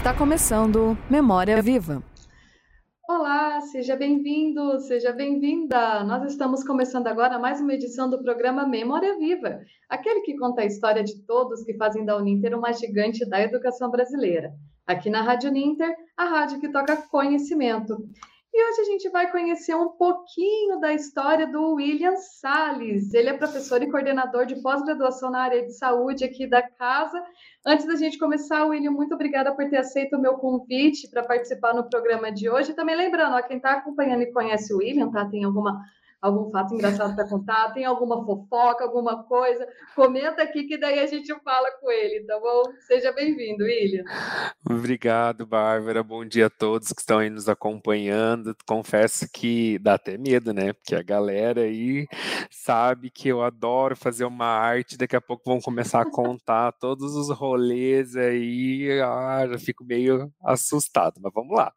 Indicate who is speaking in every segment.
Speaker 1: Está começando Memória Viva.
Speaker 2: Olá, seja bem-vindo, seja bem-vinda. Nós estamos começando agora mais uma edição do programa Memória Viva, aquele que conta a história de todos que fazem da Uninter uma gigante da educação brasileira. Aqui na Rádio Uninter, a rádio que toca conhecimento. E hoje a gente vai conhecer um pouquinho da história do William Salles. Ele é professor e coordenador de pós-graduação na área de saúde aqui da casa. Antes da gente começar, William, muito obrigada por ter aceito o meu convite para participar no programa de hoje. Também lembrando, ó, quem está acompanhando e conhece o William, tá? Tem alguma algum fato engraçado para contar, tem alguma fofoca, alguma coisa, comenta aqui que daí a gente fala com ele, tá bom? Seja bem-vindo, William.
Speaker 3: Obrigado, Bárbara. Bom dia a todos que estão aí nos acompanhando. Confesso que dá até medo, né? Porque a galera aí sabe que eu adoro fazer uma arte, daqui a pouco vão começar a contar todos os rolês aí, ah, já fico meio assustado, mas vamos lá.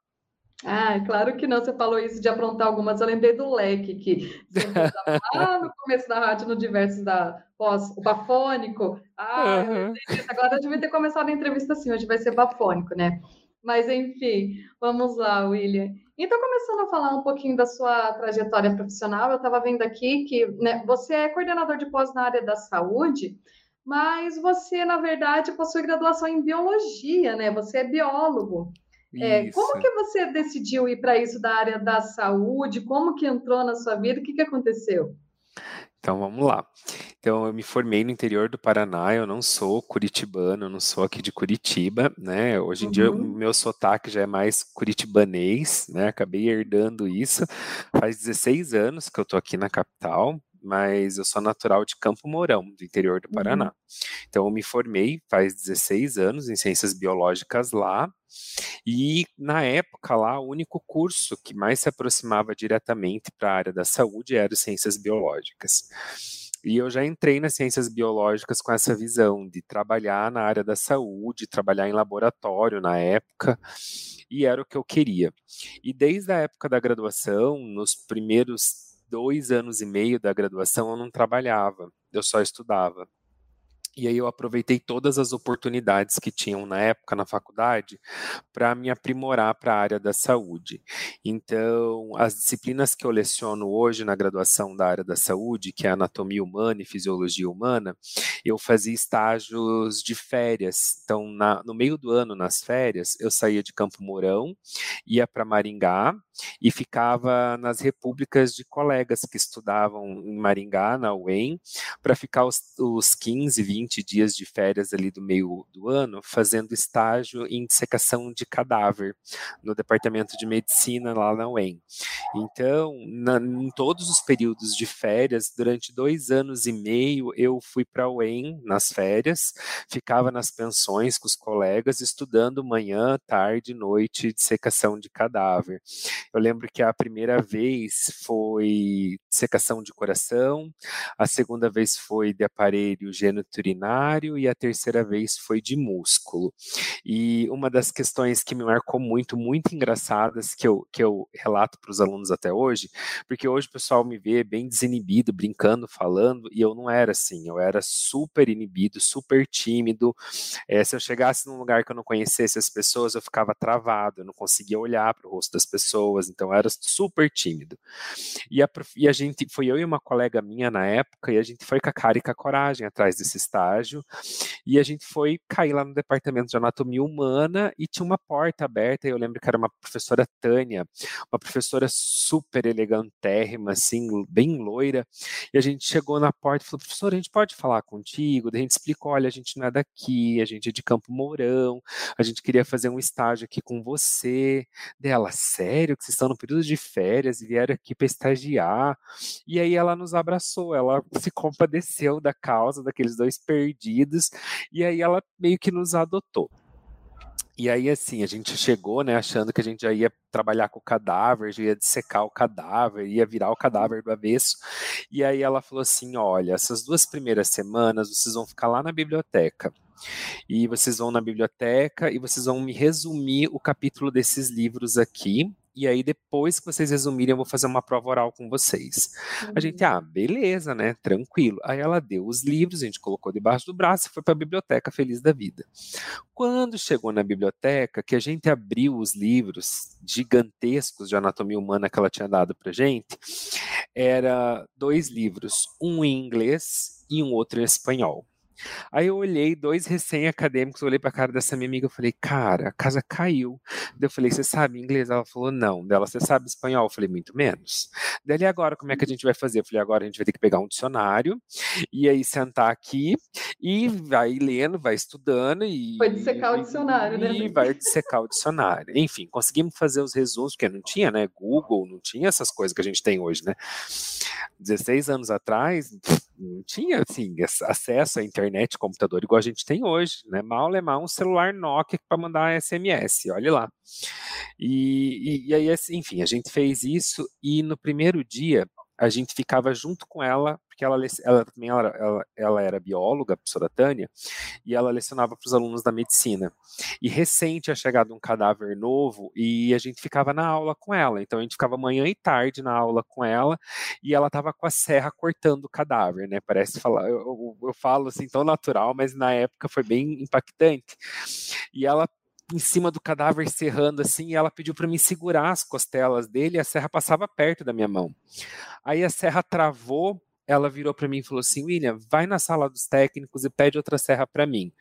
Speaker 2: Ah, claro que não. Você falou isso de aprontar algumas. Eu lembrei do leque que lá no começo da rádio, no diversos da pós, o bafônico. Ah, uhum. agora eu devia ter começado a entrevista assim. Hoje vai ser bafônico, né? Mas enfim, vamos lá, William. Então, começando a falar um pouquinho da sua trajetória profissional, eu estava vendo aqui que né, você é coordenador de pós na área da saúde, mas você, na verdade, possui graduação em biologia, né? Você é biólogo. É, como que você decidiu ir para isso da área da saúde? Como que entrou na sua vida? O que, que aconteceu?
Speaker 3: Então vamos lá. Então eu me formei no interior do Paraná, eu não sou curitibano, eu não sou aqui de Curitiba, né? Hoje em uhum. dia o meu sotaque já é mais curitibanês, né? Acabei herdando isso. Faz 16 anos que eu tô aqui na capital, mas eu sou natural de Campo Mourão, do interior do Paraná. Uhum. Então eu me formei faz 16 anos em ciências biológicas lá. E na época lá, o único curso que mais se aproximava diretamente para a área da saúde era ciências biológicas. E eu já entrei nas ciências biológicas com essa visão de trabalhar na área da saúde, trabalhar em laboratório na época, e era o que eu queria. E desde a época da graduação, nos primeiros dois anos e meio da graduação eu não trabalhava, eu só estudava. E aí eu aproveitei todas as oportunidades que tinham na época na faculdade para me aprimorar para a área da saúde. Então, as disciplinas que eu leciono hoje na graduação da área da saúde, que é anatomia humana e fisiologia humana, eu fazia estágios de férias. Então, na, no meio do ano, nas férias, eu saía de Campo Mourão, ia para Maringá e ficava nas repúblicas de colegas que estudavam em Maringá, na UEM, para ficar os, os 15, 20 20 dias de férias ali do meio do ano fazendo estágio em dissecação de cadáver no departamento de medicina lá na UEM. Então, na, em todos os períodos de férias, durante dois anos e meio, eu fui para a UEM nas férias, ficava nas pensões com os colegas, estudando manhã, tarde, noite, dissecação de cadáver. Eu lembro que a primeira vez foi dissecação de coração, a segunda vez foi de aparelho geniturinário urinário e a terceira vez foi de músculo. E uma das questões que me marcou muito, muito engraçadas, que eu, que eu relato para os alunos até hoje, porque hoje o pessoal me vê bem desinibido, brincando, falando, e eu não era assim, eu era super inibido, super tímido. É, se eu chegasse num lugar que eu não conhecesse as pessoas, eu ficava travado, eu não conseguia olhar para o rosto das pessoas, então eu era super tímido. E a, e a gente, foi eu e uma colega minha na época, e a gente foi com a cara e com a coragem atrás desse estágio, e a gente foi cair lá no departamento de anatomia humana e tinha uma porta aberta, e eu lembro que era uma professora Tânia, uma professora super elegantérrima, assim, bem loira, e a gente chegou na porta e falou, professora, a gente pode falar contigo? Daí a gente explicou, olha, a gente não é daqui, a gente é de Campo Mourão, a gente queria fazer um estágio aqui com você. Dela, sério vocês estão no período de férias e vieram aqui para estagiar? E aí ela nos abraçou, ela se compadeceu da causa daqueles dois perdidos, e aí ela meio que nos adotou. E aí, assim, a gente chegou, né, achando que a gente já ia trabalhar com o cadáver, já ia dissecar o cadáver, ia virar o cadáver do avesso. E aí ela falou assim: olha, essas duas primeiras semanas vocês vão ficar lá na biblioteca. E vocês vão na biblioteca e vocês vão me resumir o capítulo desses livros aqui, e aí depois que vocês resumirem, eu vou fazer uma prova oral com vocês. Uhum. A gente, ah, beleza, né? Tranquilo. Aí ela deu os livros, a gente colocou debaixo do braço e foi para a biblioteca feliz da vida. Quando chegou na biblioteca, que a gente abriu os livros gigantescos de anatomia humana que ela tinha dado para gente, era dois livros, um em inglês e um outro em espanhol. Aí eu olhei, dois recém-acadêmicos, olhei pra cara dessa minha amiga e falei, cara, a casa caiu. Daí eu falei, você sabe inglês? Ela falou, não. Dela, você sabe espanhol? Eu falei, muito menos. Daí e agora, como é que a gente vai fazer? Eu falei, agora a gente vai ter que pegar um dicionário e aí sentar aqui e vai lendo, vai estudando e...
Speaker 2: Vai dissecar o dicionário, né?
Speaker 3: E vai dissecar o dicionário. Enfim, conseguimos fazer os resumos, porque não tinha, né, Google, não tinha essas coisas que a gente tem hoje, né? 16 anos atrás, não tinha, assim, acesso à internet computador igual a gente tem hoje, né? Mal levar um celular Nokia para mandar SMS, olhe lá. E, e, e aí, assim, enfim, a gente fez isso e no primeiro dia a gente ficava junto com ela, porque ela, ela também ela, ela, ela era bióloga, a professora Tânia, e ela lecionava para os alunos da medicina. E recente tinha chegado um cadáver novo e a gente ficava na aula com ela. Então a gente ficava manhã e tarde na aula com ela e ela estava com a serra cortando o cadáver, né? Parece falar, eu, eu, eu falo assim tão natural, mas na época foi bem impactante. E ela em cima do cadáver serrando assim, e ela pediu para mim segurar as costelas dele, e a serra passava perto da minha mão. Aí a serra travou, ela virou para mim e falou assim: William, vai na sala dos técnicos e pede outra serra para mim.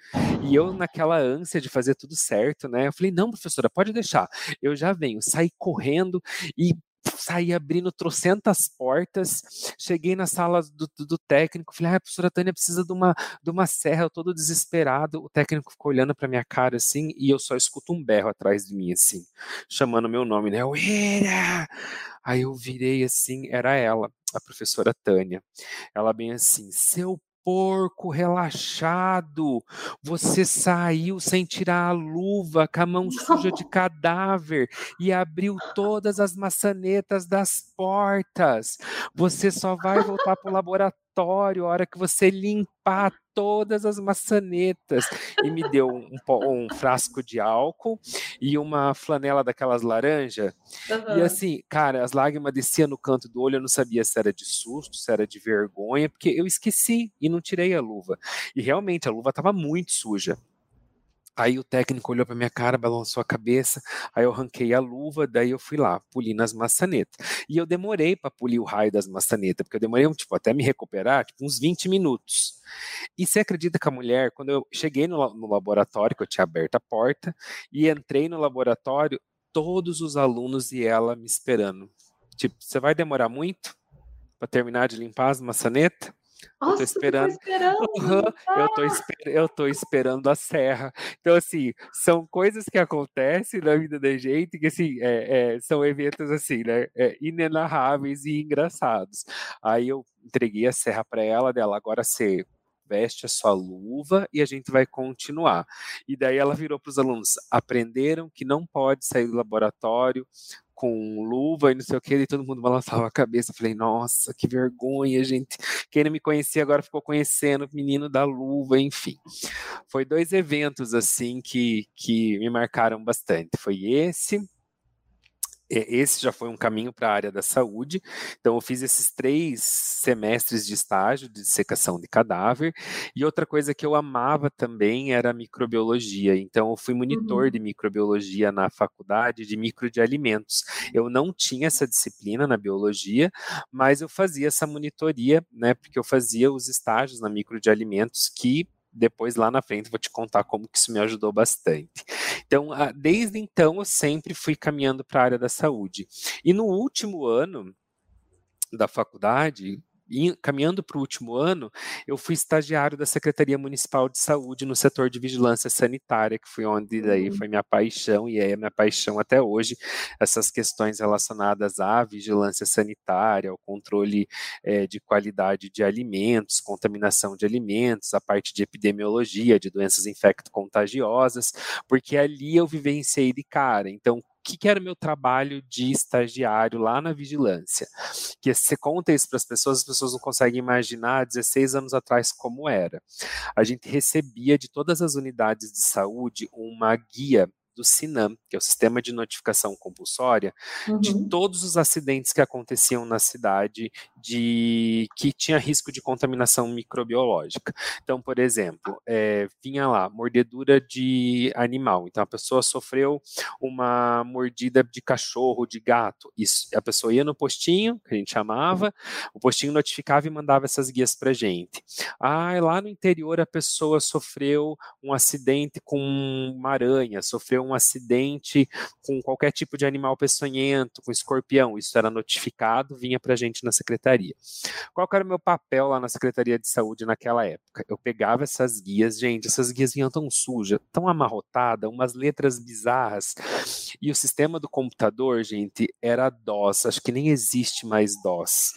Speaker 3: E eu, naquela ânsia de fazer tudo certo, né? Eu falei: não, professora, pode deixar. Eu já venho. Saí correndo e saí abrindo trocentas portas, cheguei na sala do, do, do técnico, falei, ah, a professora Tânia precisa de uma, de uma serra, eu todo desesperado, o técnico ficou olhando para minha cara assim, e eu só escuto um berro atrás de mim, assim, chamando meu nome, né, Uira! Aí eu virei assim, era ela, a professora Tânia, ela bem assim, seu porco relaxado, você saiu sem tirar a luva, com a mão suja de cadáver e abriu todas as maçanetas das portas. Você só vai voltar para o laboratório a hora que você limpar todas as maçanetas. E me deu um, um frasco de álcool e uma flanela daquelas laranja. Uhum. E assim, cara, as lágrimas desciam no canto do olho, eu não sabia se era de susto, se era de vergonha, porque eu esqueci e não tirei a luva. E realmente a luva estava muito suja. Aí o técnico olhou para minha cara, balançou a cabeça, aí eu arranquei a luva, daí eu fui lá, puli nas maçanetas. E eu demorei para polir o raio das maçanetas, porque eu demorei tipo, até me recuperar, tipo, uns 20 minutos. E você acredita que a mulher, quando eu cheguei no, no laboratório, que eu tinha aberto a porta, e entrei no laboratório, todos os alunos e ela me esperando. Tipo, você vai demorar muito para terminar de limpar as maçanetas?
Speaker 2: Nossa, eu tô esperando. esperando. Uhum,
Speaker 3: eu, tô esper... eu tô esperando a serra. Então, assim, são coisas que acontecem na vida da gente que, assim, é, é, são eventos, assim, né? É, inenarráveis e engraçados. Aí eu entreguei a serra para ela, dela, agora você veste a sua luva e a gente vai continuar. E daí ela virou para os alunos: aprenderam que não pode sair do laboratório com luva e não sei o que, e todo mundo balançava a cabeça. falei, nossa, que vergonha, gente. Quem não me conhecia agora ficou conhecendo o menino da luva, enfim. Foi dois eventos, assim, que, que me marcaram bastante. Foi esse esse já foi um caminho para a área da saúde. Então, eu fiz esses três semestres de estágio de dissecação de cadáver. E outra coisa que eu amava também era a microbiologia. Então, eu fui monitor uhum. de microbiologia na faculdade de micro de alimentos. Eu não tinha essa disciplina na biologia, mas eu fazia essa monitoria, né? Porque eu fazia os estágios na micro de alimentos que depois lá na frente vou te contar como que isso me ajudou bastante. Então, desde então eu sempre fui caminhando para a área da saúde. E no último ano da faculdade, caminhando para o último ano, eu fui estagiário da Secretaria Municipal de Saúde no setor de vigilância sanitária, que foi onde daí uhum. foi minha paixão e é minha paixão até hoje, essas questões relacionadas à vigilância sanitária, ao controle é, de qualidade de alimentos, contaminação de alimentos, a parte de epidemiologia, de doenças infecto-contagiosas, porque ali eu vivenciei de cara. Então, que, que era o meu trabalho de estagiário lá na vigilância. Que você conta isso para as pessoas, as pessoas não conseguem imaginar 16 anos atrás como era. A gente recebia de todas as unidades de saúde uma guia do SINAM, que é o Sistema de Notificação Compulsória, uhum. de todos os acidentes que aconteciam na cidade de que tinha risco de contaminação microbiológica. Então, por exemplo, é, vinha lá mordedura de animal. Então, a pessoa sofreu uma mordida de cachorro, de gato. Isso, a pessoa ia no postinho, que a gente chamava, o postinho notificava e mandava essas guias para gente. Ah, lá no interior a pessoa sofreu um acidente com uma aranha, sofreu um acidente com qualquer tipo de animal peçonhento, com escorpião. Isso era notificado, vinha para a gente na secretaria. Qual era o meu papel lá na Secretaria de Saúde naquela época? Eu pegava essas guias, gente, essas guias vinham tão sujas, tão amarrotadas, umas letras bizarras. E o sistema do computador, gente, era DOS, acho que nem existe mais DOS.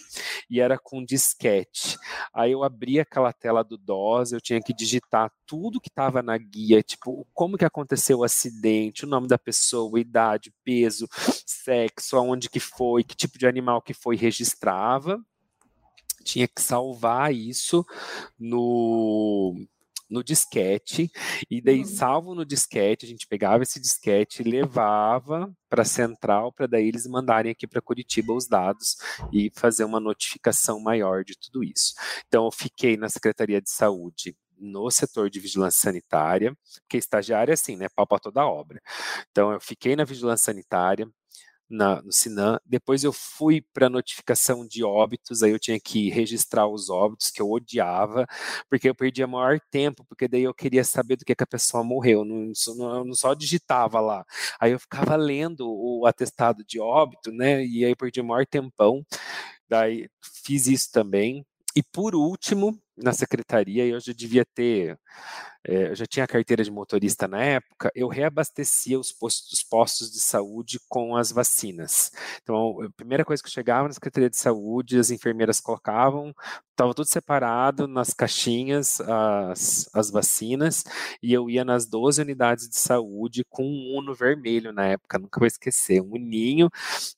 Speaker 3: E era com disquete. Aí eu abria aquela tela do DOS, eu tinha que digitar tudo que estava na guia, tipo, como que aconteceu o acidente, o nome da pessoa, idade, peso, sexo, aonde que foi, que tipo de animal que foi, registrava. Tinha que salvar isso no no disquete, e daí uhum. salvo no disquete, a gente pegava esse disquete e levava para a central, para daí eles mandarem aqui para Curitiba os dados e fazer uma notificação maior de tudo isso. Então, eu fiquei na Secretaria de Saúde no setor de vigilância sanitária, porque estagiário é assim, né, pau para toda obra. Então, eu fiquei na vigilância sanitária, na, no Sinan. Depois eu fui para notificação de óbitos, aí eu tinha que registrar os óbitos, que eu odiava, porque eu perdia maior tempo, porque daí eu queria saber do que, que a pessoa morreu, não, não, eu não só digitava lá. Aí eu ficava lendo o atestado de óbito, né? E aí eu perdia maior tempão. Daí fiz isso também. E por último, na secretaria, eu já devia ter, é, eu já tinha carteira de motorista na época, eu reabastecia os postos, os postos de saúde com as vacinas. Então, a primeira coisa que chegava na Secretaria de Saúde, as enfermeiras colocavam, estava tudo separado nas caixinhas, as, as vacinas, e eu ia nas 12 unidades de saúde com um uno vermelho na época, nunca vou esquecer, um uninho,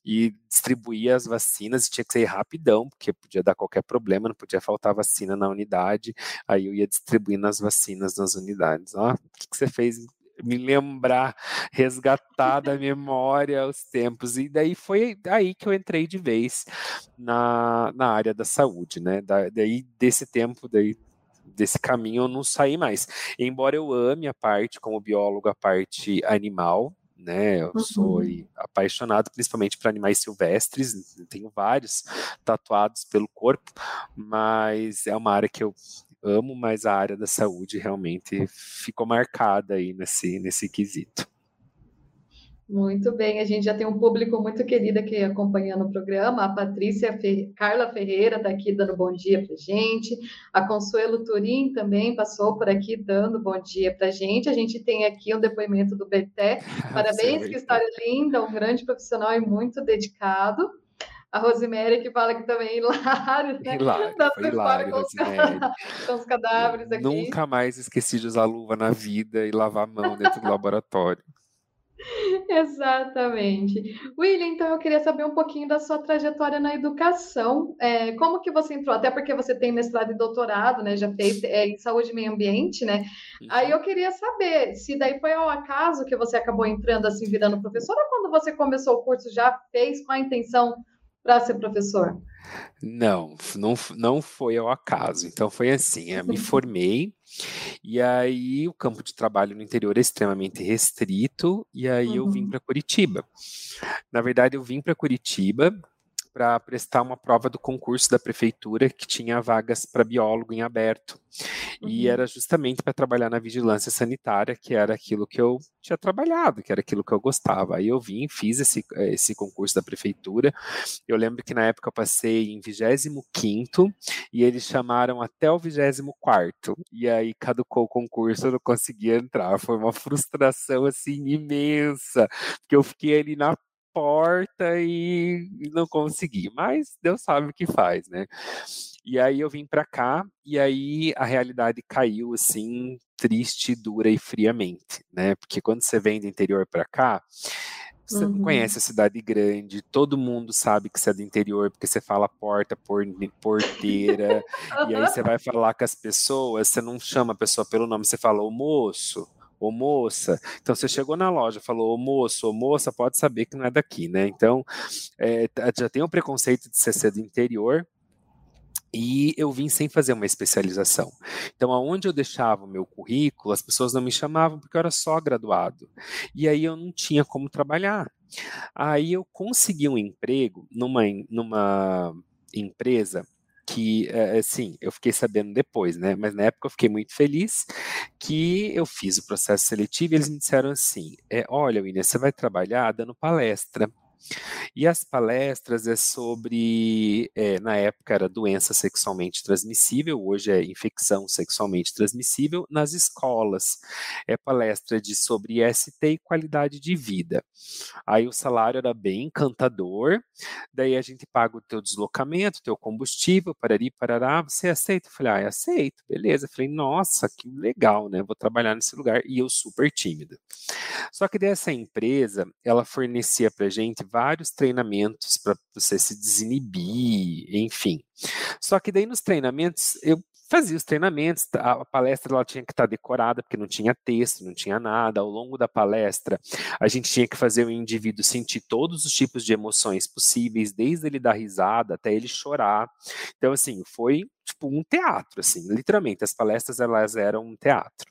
Speaker 3: e distribuía as vacinas, e tinha que ser rapidão, porque podia dar qualquer problema, não podia faltar vacina na unidade unidade, aí eu ia distribuindo as vacinas nas unidades. Ó, o que, que você fez me lembrar, resgatar da memória os tempos. E daí foi aí que eu entrei de vez na, na área da saúde, né? Da, daí desse tempo, daí desse caminho eu não saí mais. Embora eu ame a parte como biólogo, a parte animal, né? Eu uhum. sou apaixonado principalmente por animais silvestres, tenho vários tatuados pelo corpo, mas é uma área que eu amo, mas a área da saúde realmente ficou marcada aí nesse, nesse quesito.
Speaker 2: Muito bem, a gente já tem um público muito querido aqui acompanhando o programa. A Patrícia Fer... Carla Ferreira está aqui dando bom dia para gente. A Consuelo Turim também passou por aqui dando bom dia para gente. A gente tem aqui um depoimento do Beté. Parabéns, que história linda, um grande profissional e muito dedicado. A Rosemary que fala que também é hilário, né?
Speaker 3: Hilário, foi hilário, com, Rosemary.
Speaker 2: com os cadáveres aqui.
Speaker 3: Nunca mais esqueci de usar luva na vida e lavar a mão dentro do laboratório.
Speaker 2: Exatamente. William, então eu queria saber um pouquinho da sua trajetória na educação. É, como que você entrou? Até porque você tem mestrado e doutorado, né? Já fez é, em saúde e meio ambiente, né? Uhum. Aí eu queria saber se daí foi ao acaso que você acabou entrando assim, virando professor, ou quando você começou o curso já fez com a intenção para ser professor?
Speaker 3: Não, não, não foi ao acaso. Então foi assim, eu me formei e aí o campo de trabalho no interior é extremamente restrito e aí uhum. eu vim uhum. para Curitiba. Na verdade, eu vim para Curitiba para prestar uma prova do concurso da prefeitura que tinha vagas para biólogo em aberto. Uhum. E era justamente para trabalhar na vigilância sanitária, que era aquilo que eu tinha trabalhado, que era aquilo que eu gostava. Aí eu vim, fiz esse, esse concurso da prefeitura. Eu lembro que na época eu passei em 25 e eles chamaram até o 24 e aí caducou o concurso, eu não conseguia entrar. Foi uma frustração assim imensa, porque eu fiquei ali na porta e, não consegui, mas Deus sabe o que faz, né? E aí eu vim para cá e aí a realidade caiu assim triste, dura e friamente, né? Porque quando você vem do interior para cá, você uhum. não conhece a cidade grande, todo mundo sabe que você é do interior, porque você fala porta, por, porteira, e aí você vai falar com as pessoas, você não chama a pessoa pelo nome, você fala o moço, ô moça. Então você chegou na loja, falou, ô moço, ô moça, pode saber que não é daqui, né? Então é, já tem o preconceito de ser do interior, e eu vim sem fazer uma especialização. Então, aonde eu deixava o meu currículo, as pessoas não me chamavam porque eu era só graduado. E aí eu não tinha como trabalhar. Aí eu consegui um emprego numa, numa empresa que, assim, eu fiquei sabendo depois, né? Mas na época eu fiquei muito feliz que eu fiz o processo seletivo e eles me disseram assim: é, olha, William, você vai trabalhar dando palestra. E as palestras é sobre, é, na época era doença sexualmente transmissível, hoje é infecção sexualmente transmissível nas escolas. É palestra de sobre ST e qualidade de vida. Aí o salário era bem encantador, daí a gente paga o teu deslocamento, teu combustível, parari, parará, você aceita? Eu falei, ah, aceito, beleza. Eu falei, nossa, que legal, né? Vou trabalhar nesse lugar. E eu super tímido. Só que dessa empresa, ela fornecia pra gente vários treinamentos para você se desinibir, enfim. Só que daí nos treinamentos, eu fazia os treinamentos, a palestra ela tinha que estar decorada, porque não tinha texto, não tinha nada. Ao longo da palestra, a gente tinha que fazer o indivíduo sentir todos os tipos de emoções possíveis, desde ele dar risada até ele chorar. Então, assim, foi tipo um teatro, assim, literalmente. As palestras elas eram um teatro.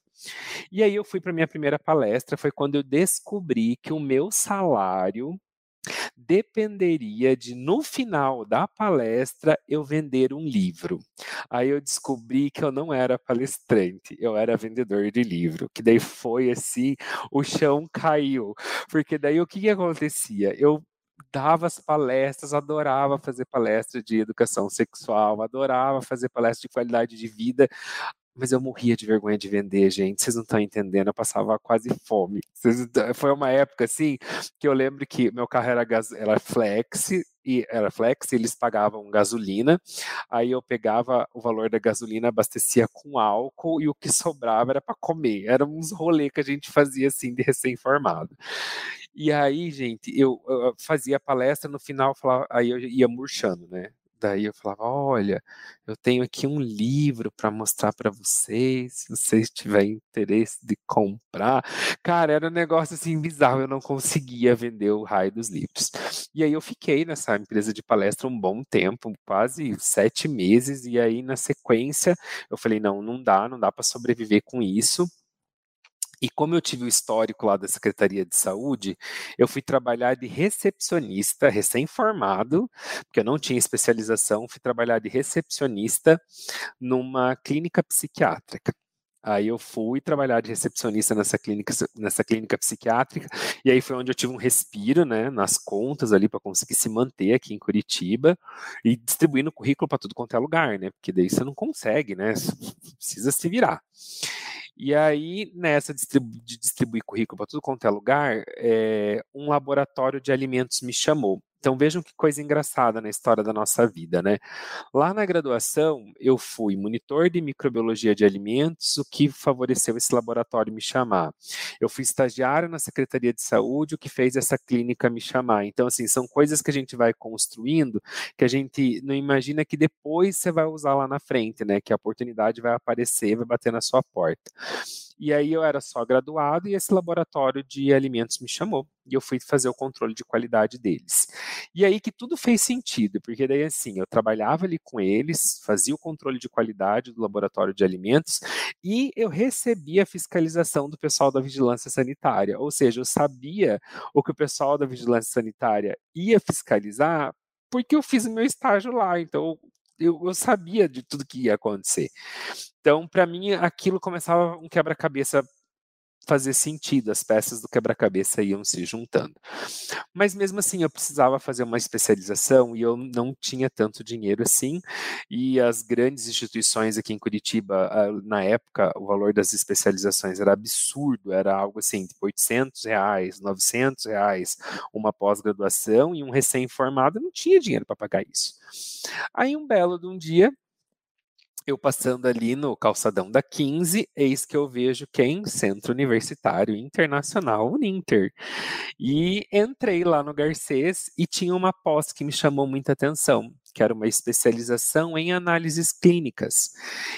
Speaker 3: E aí eu fui para minha primeira palestra, foi quando eu descobri que o meu salário dependeria de, no final da palestra, eu vender um livro. Aí eu descobri que eu não era palestrante, eu era vendedor de livro, que daí foi assim, o chão caiu. Porque daí o que, que acontecia? Eu dava as palestras, adorava fazer palestra de educação sexual, adorava fazer palestra de qualidade de vida mas eu morria de vergonha de vender, gente. Vocês não estão entendendo, eu passava quase fome. foi uma época assim que eu lembro que meu carro era, gas, era flex, e era flex, eles pagavam gasolina. Aí eu pegava o valor da gasolina, abastecia com álcool e o que sobrava era para comer. Era uns rolê que a gente fazia assim de recém-formado. E aí, gente, eu, eu fazia palestra no final, falava, aí eu ia murchando, né? Daí eu falava: olha, eu tenho aqui um livro para mostrar para vocês, se vocês tiverem interesse de comprar. Cara, era um negócio assim bizarro, eu não conseguia vender o raio dos livros. E aí eu fiquei nessa empresa de palestra um bom tempo, quase sete meses, e aí na sequência eu falei: não, não dá, não dá para sobreviver com isso. E como eu tive o histórico lá da Secretaria de Saúde, eu fui trabalhar de recepcionista, recém-formado, porque eu não tinha especialização, fui trabalhar de recepcionista numa clínica psiquiátrica. Aí eu fui trabalhar de recepcionista nessa clínica, nessa clínica psiquiátrica, e aí foi onde eu tive um respiro, né, nas contas ali para conseguir se manter aqui em Curitiba e distribuindo currículo para tudo quanto é lugar, né? Porque daí você não consegue, né? Precisa se virar. E aí, nessa de distribuir currículo para tudo quanto é lugar, é, um laboratório de alimentos me chamou. Então vejam que coisa engraçada na história da nossa vida, né? Lá na graduação, eu fui monitor de microbiologia de alimentos, o que favoreceu esse laboratório me chamar. Eu fui estagiário na Secretaria de Saúde, o que fez essa clínica me chamar. Então, assim, são coisas que a gente vai construindo que a gente não imagina que depois você vai usar lá na frente, né? Que a oportunidade vai aparecer, vai bater na sua porta. E aí eu era só graduado e esse laboratório de alimentos me chamou e eu fui fazer o controle de qualidade deles. E aí que tudo fez sentido, porque daí assim, eu trabalhava ali com eles, fazia o controle de qualidade do laboratório de alimentos e eu recebia a fiscalização do pessoal da vigilância sanitária, ou seja, eu sabia o que o pessoal da vigilância sanitária ia fiscalizar porque eu fiz o meu estágio lá, então eu, eu sabia de tudo que ia acontecer. Então, para mim, aquilo começava um quebra-cabeça fazer sentido, as peças do quebra-cabeça iam se juntando. Mas mesmo assim, eu precisava fazer uma especialização e eu não tinha tanto dinheiro assim, e as grandes instituições aqui em Curitiba, na época, o valor das especializações era absurdo, era algo assim, tipo 800 reais, 900 reais, uma pós-graduação, e um recém-formado não tinha dinheiro para pagar isso. Aí um belo de um dia, eu passando ali no calçadão da 15, eis que eu vejo quem? Centro Universitário Internacional Uninter. E entrei lá no Garcês e tinha uma pós que me chamou muita atenção, que era uma especialização em análises clínicas.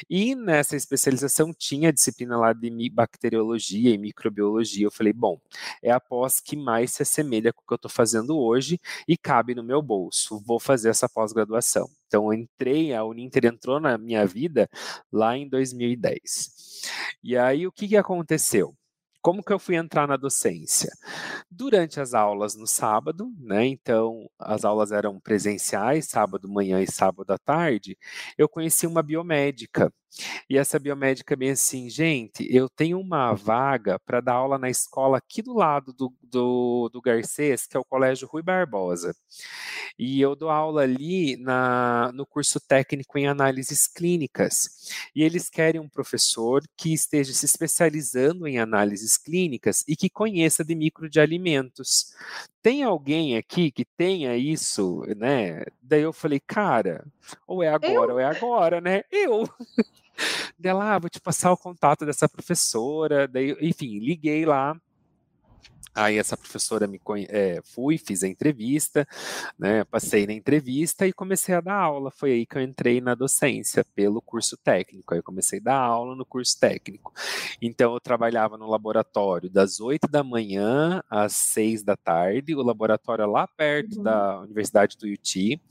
Speaker 3: E nessa especialização tinha a disciplina lá de bacteriologia e microbiologia. Eu falei, bom, é a pós que mais se assemelha com o que eu estou fazendo hoje e cabe no meu bolso. Vou fazer essa pós-graduação. Então, eu entrei, a Uninter entrou na minha vida lá em 2010. E aí, o que, que aconteceu? Como que eu fui entrar na docência? Durante as aulas no sábado, né? Então, as aulas eram presenciais, sábado manhã e sábado à tarde. Eu conheci uma biomédica e essa biomédica bem assim, gente, eu tenho uma vaga para dar aula na escola aqui do lado do, do, do Garcês, que é o Colégio Rui Barbosa. E eu dou aula ali na, no curso técnico em análises clínicas. E eles querem um professor que esteja se especializando em análises clínicas e que conheça de micro de alimentos. Tem alguém aqui que tenha isso, né? Daí eu falei, cara, ou é agora eu? ou é agora, né? Eu. Dela, ah, vou te passar o contato dessa professora. Daí, enfim, liguei lá Aí essa professora me conhe... É, fui, fiz a entrevista, né? Passei na entrevista e comecei a dar aula. Foi aí que eu entrei na docência pelo curso técnico. Aí eu comecei a dar aula no curso técnico. Então eu trabalhava no laboratório das 8 da manhã às 6 da tarde, o laboratório é lá perto uhum. da Universidade do UT.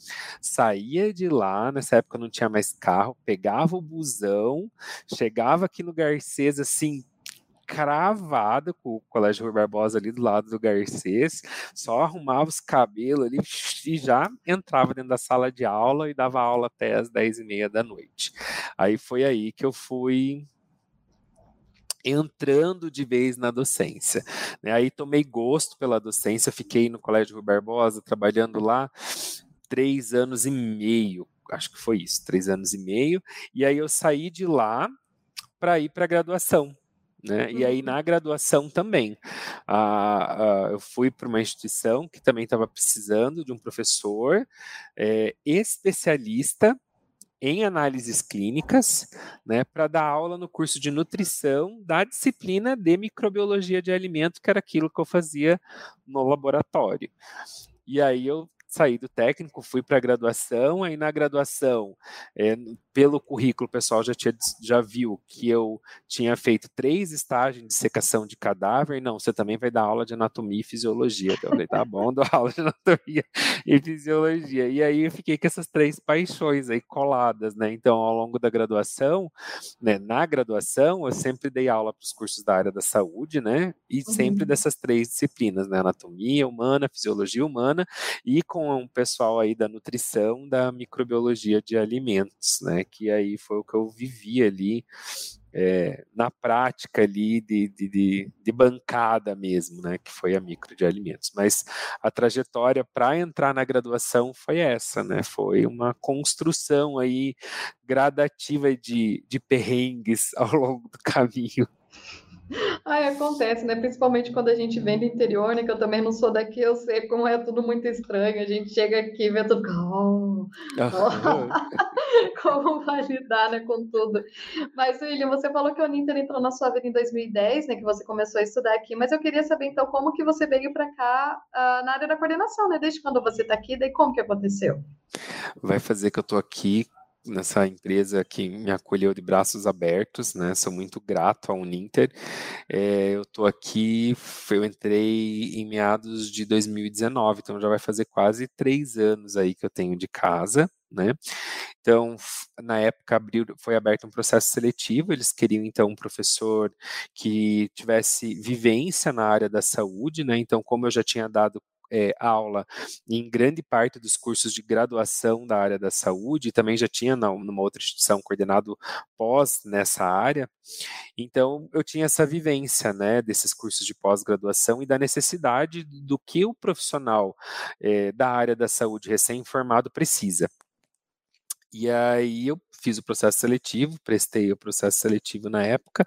Speaker 3: Saía de lá, nessa época não tinha mais carro, pegava o busão, chegava aqui no Garcês assim, cravado com o Colégio Barbosa ali do lado do Garcês, só arrumava os cabelos ali e já entrava dentro da sala de aula e dava aula até as 10 e meia da noite. Aí foi aí que eu fui entrando de vez na docência. Né? Aí tomei gosto pela docência, fiquei no Colégio Rui Barbosa trabalhando lá três anos e meio, acho que foi isso, três anos e meio, e aí eu saí de lá para ir para a graduação. Né? E aí, uhum. na graduação também, eu fui para uma instituição que também estava precisando de um professor é, especialista em análises clínicas, né, para dar aula no curso de nutrição da disciplina de microbiologia de alimento, que era aquilo que eu fazia no laboratório. E aí eu saí do técnico, fui para a graduação, aí na graduação, é, pelo currículo, o pessoal já, tinha, já viu que eu tinha feito três estágios de secação de cadáver, não, você também vai dar aula de anatomia e fisiologia. Então, eu falei, tá bom, dou aula de anatomia e fisiologia. E aí eu fiquei com essas três paixões aí coladas, né? Então, ao longo da graduação, né, na graduação, eu sempre dei aula para os cursos da área da saúde, né? E sempre uhum. dessas três disciplinas, né? Anatomia humana, fisiologia humana e com com o pessoal aí da nutrição, da microbiologia de alimentos, né? Que aí foi o que eu vivi ali é, na prática ali de, de, de, de, bancada mesmo, né, que foi a micro de alimentos. Mas a trajetória para entrar na graduação foi essa, né, foi uma construção aí gradativa de, de perrengues ao longo do caminho.
Speaker 2: Ai, acontece, né? Principalmente quando a gente vem do interior, né? Que eu também não sou daqui, eu sei como é tudo muito estranho. A gente chega aqui e vê tudo. Oh, oh. como vai lidar né, com tudo. Mas, William, você falou que o Uninter entrou na sua vida em 2010, né? Que você começou a estudar aqui. Mas eu queria saber, então, como que você veio para cá uh, na área da coordenação, né? Desde quando você está aqui, daí como que aconteceu?
Speaker 3: Vai fazer que eu estou aqui nessa empresa que me acolheu de braços abertos, né? Sou muito grato ao Uninter. É, eu estou aqui, eu entrei em meados de 2019, então já vai fazer quase três anos aí que eu tenho de casa, né? Então, na época abriu, foi aberto um processo seletivo, eles queriam então um professor que tivesse vivência na área da saúde, né? Então, como eu já tinha dado é, aula em grande parte dos cursos de graduação da área da saúde, também já tinha na, numa outra instituição coordenado pós nessa área, então eu tinha essa vivência, né, desses cursos de pós-graduação e da necessidade do que o profissional é, da área da saúde recém-formado precisa. E aí eu fiz o processo seletivo, prestei o processo seletivo na época,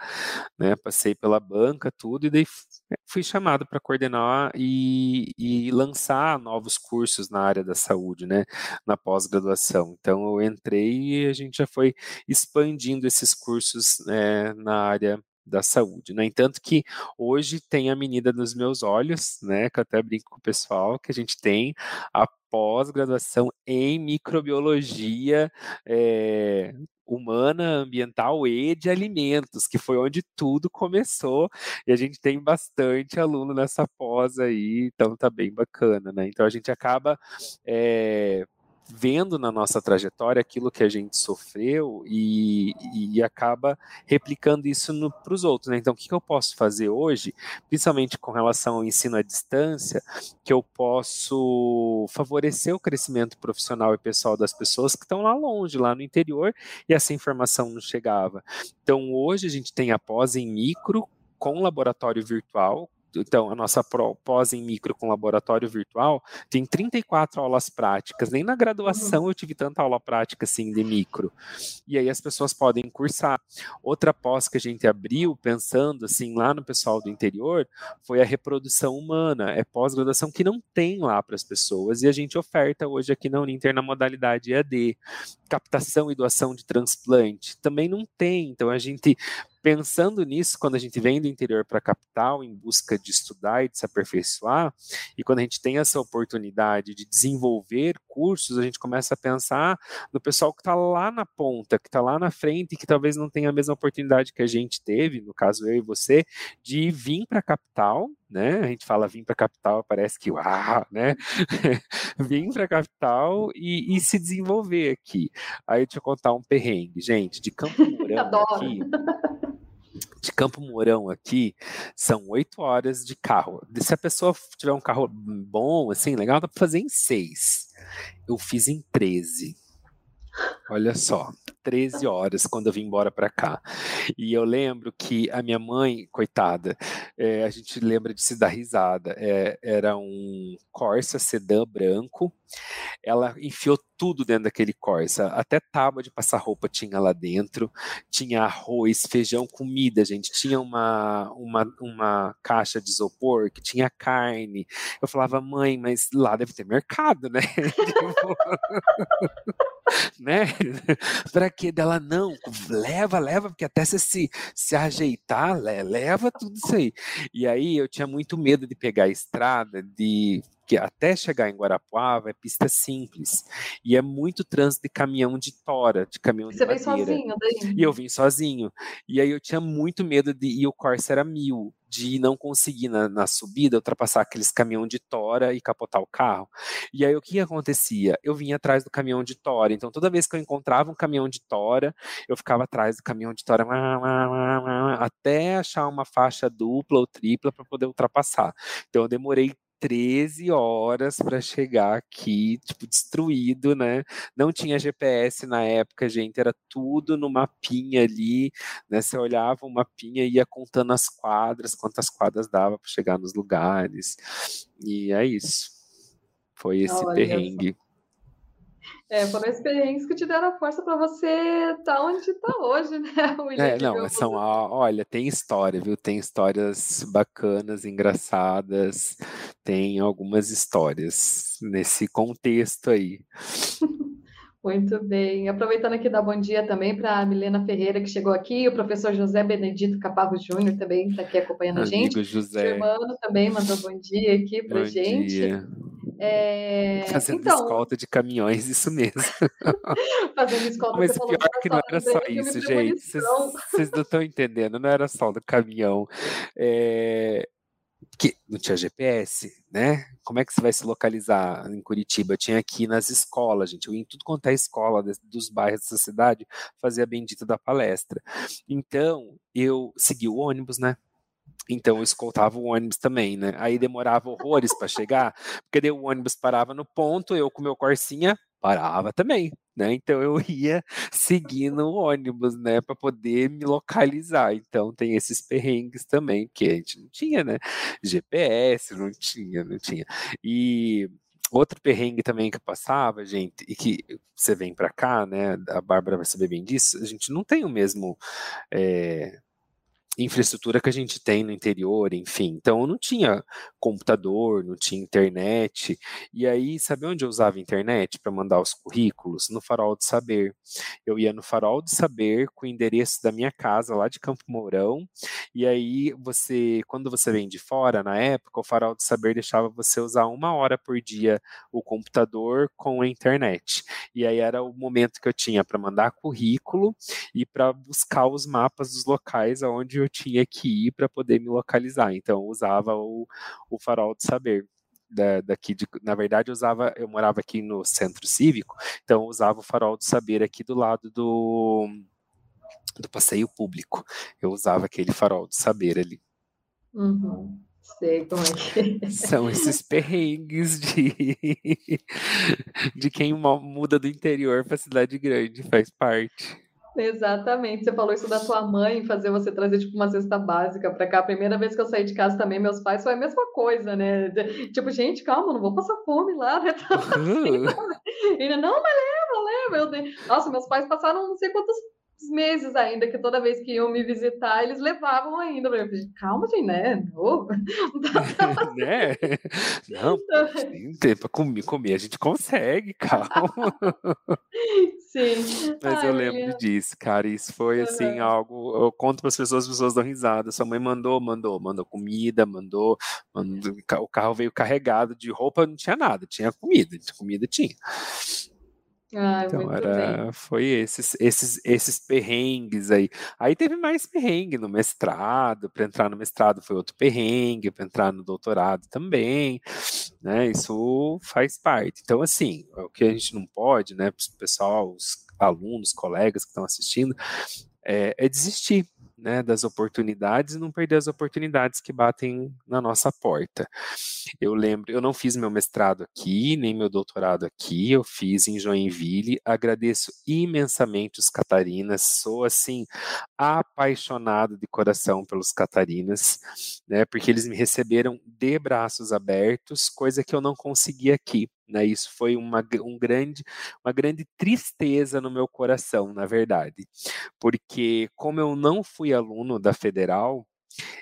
Speaker 3: né, passei pela banca, tudo, e daí fui chamado para coordenar e, e, lançar novos cursos na área da saúde, né, na pós-graduação. Então eu entrei e a gente já foi expandindo esses cursos né, na área da saúde. No entanto que hoje tem a menina dos meus olhos, né, que eu até brinco com o pessoal, que a gente tem a pós-graduação em microbiologia é, humana, ambiental e de alimentos, que foi onde tudo começou, e a gente tem bastante aluno nessa pós aí, então tá bem bacana, né? Então a gente acaba é, vendo na nossa trajetória aquilo que a gente sofreu e, e acaba replicando isso para os outros. Né? Então, o que, que, eu posso fazer hoje, principalmente com relação ao ensino à distância, que eu posso favorecer o crescimento profissional e pessoal das pessoas que estão lá longe, lá no interior, e essa informação não chegava. Então, hoje a gente tem a pós em micro com laboratório virtual, então, a nossa pós em micro com laboratório virtual tem 34 aulas práticas. Nem na graduação uhum. eu tive tanta aula prática assim de micro. E aí as pessoas podem cursar. Outra pós que a gente abriu, pensando assim lá no pessoal do interior, foi a reprodução humana. É pós-graduação que não tem lá para as pessoas e a gente oferta hoje aqui na Uninter na modalidade EAD. Captação e doação de transplante também não tem. Então a gente pensando nisso, quando a gente vem do interior para a capital em busca de estudar e de se aperfeiçoar, e quando a gente tem essa oportunidade de desenvolver cursos, a gente começa a pensar no pessoal que está lá na ponta, que está lá na frente, que talvez não tenha a mesma oportunidade que a gente teve, no caso eu e você, de vir para a capital, né? A gente fala vir para a capital, parece que uau, né? vir para a capital e, e, se desenvolver aqui. Aí deixa eu contar um perrengue, gente, de Campo Mourão aqui de Campo Mourão aqui são oito horas de carro. Se a pessoa tiver um carro bom, assim, legal, dá para fazer em seis. Eu fiz em 13. Olha só, 13 horas quando eu vim embora para cá. E eu lembro que a minha mãe, coitada, é, a gente lembra de se dar risada. É, era um Corsa sedã branco. Ela enfiou tudo dentro daquele Corsa, até tábua de passar roupa tinha lá dentro, tinha arroz, feijão, comida, gente, tinha uma, uma, uma caixa de isopor que tinha carne. Eu falava, mãe, mas lá deve ter mercado, né? né? Para que dela não, leva, leva, porque até você se, se ajeitar, leva tudo isso aí. E aí eu tinha muito medo de pegar a estrada, de que até chegar em Guarapuava é pista simples e é muito trânsito de caminhão de tora, de caminhão
Speaker 2: Você
Speaker 3: de
Speaker 2: Você veio sozinho daí?
Speaker 3: E eu vim sozinho. E aí eu tinha muito medo de e o Corsa era mil de não conseguir na, na, subida ultrapassar aqueles caminhão de tora e capotar o carro. E aí o que acontecia? Eu vinha atrás do caminhão de tora. Então toda vez que eu encontrava um caminhão de tora, eu ficava atrás do caminhão de tora até achar uma faixa dupla ou tripla para poder ultrapassar. Então eu demorei 13 horas para chegar aqui, tipo, destruído, né? Não tinha GPS na época, gente, era tudo no mapinha ali, né? Você olhava o mapinha e ia contando as quadras, quantas quadras dava para chegar nos lugares. E é isso. Foi esse Olha perrengue.
Speaker 2: É, foram experiências que te deram a força para você estar tá onde está hoje, né?
Speaker 3: William, é, não, são, olha, tem história, viu? Tem histórias bacanas, engraçadas, tem algumas histórias nesse contexto aí.
Speaker 2: Muito bem. Aproveitando aqui dar bom dia também para a Milena Ferreira, que chegou aqui, o professor José Benedito Caparro Júnior também está aqui acompanhando Amigo a gente.
Speaker 3: José.
Speaker 2: O irmão também mandou bom dia aqui para gente. Dia. É...
Speaker 3: Fazendo então... escolta de caminhões, isso mesmo.
Speaker 2: Fazendo escolta
Speaker 3: Mas pior que não era só isso, gente. Vocês não estão entendendo, não era só do caminhão. É... Que não tinha GPS, né? Como é que você vai se localizar em Curitiba? Eu tinha aqui nas escolas, gente. Eu ia em tudo quanto é escola dos bairros dessa cidade fazer a bendita da palestra. Então, eu segui o ônibus, né? Então eu escoltava o ônibus também, né? Aí demorava horrores para chegar, porque daí o ônibus parava no ponto, eu com meu corsinha parava também, né? Então eu ia seguindo o ônibus, né, para poder me localizar. Então tem esses perrengues também que a gente não tinha, né? GPS não tinha, não tinha. E outro perrengue também que passava, gente, e que você vem para cá, né? A Bárbara vai saber bem disso. A gente não tem o mesmo é, infraestrutura que a gente tem no interior, enfim. Então não tinha computador, não tinha internet. E aí, sabe onde eu usava internet para mandar os currículos? No Farol de Saber. Eu ia no Farol de Saber com o endereço da minha casa lá de Campo Mourão. E aí você, quando você vem de fora, na época, o Farol de Saber deixava você usar uma hora por dia o computador com a internet. E aí era o momento que eu tinha para mandar currículo e para buscar os mapas dos locais aonde eu tinha que ir para poder me localizar. Então, usava o, o farol de saber. Da, daqui de, na verdade eu usava eu morava aqui no centro cívico então eu usava o farol de saber aqui do lado do do passeio público eu usava aquele farol de saber ali
Speaker 2: uhum. Sei como é que
Speaker 3: é. São esses perrengues de, de quem muda do interior para cidade grande, faz parte.
Speaker 2: Exatamente. Você falou isso da tua mãe, fazer você trazer tipo uma cesta básica para cá. A primeira vez que eu saí de casa também, meus pais foi a mesma coisa, né? Tipo, gente, calma, não vou passar fome lá, né? Assim, Ele, não, mas leva, leva. Eu, nossa, meus pais passaram não sei quantos meses ainda, que toda vez que iam me visitar, eles levavam ainda. Eu falei, calma, gente, né? Não,
Speaker 3: né? Não, tem tempo para comer, comer, a gente consegue, calma.
Speaker 2: Sim.
Speaker 3: Mas Ai, eu lembro disso, cara. Isso foi assim, algo. Eu conto para as pessoas, as pessoas dão risada. Sua mãe mandou, mandou, mandou comida, mandou, mandou. O carro veio carregado de roupa, não tinha nada, tinha comida, comida tinha.
Speaker 2: Ah,
Speaker 3: então era, bem. foi esses, esses, esses perrengues aí. Aí teve mais perrengue no mestrado, para entrar no mestrado foi outro perrengue, para entrar no doutorado também, né? Isso faz parte. Então, assim, o que a gente não pode, né, pessoal, os alunos, colegas que estão assistindo, é, é desistir, né, das oportunidades e não perder as oportunidades que batem na nossa porta. Eu lembro, eu não fiz meu mestrado aqui, nem meu doutorado aqui, eu fiz em Joinville. Agradeço imensamente os catarinas, sou assim apaixonado de coração pelos catarinas, né, porque eles me receberam de braços abertos, coisa que eu não consegui aqui. Né, isso foi uma, um grande, uma grande tristeza no meu coração, na verdade, porque como eu não fui aluno da federal,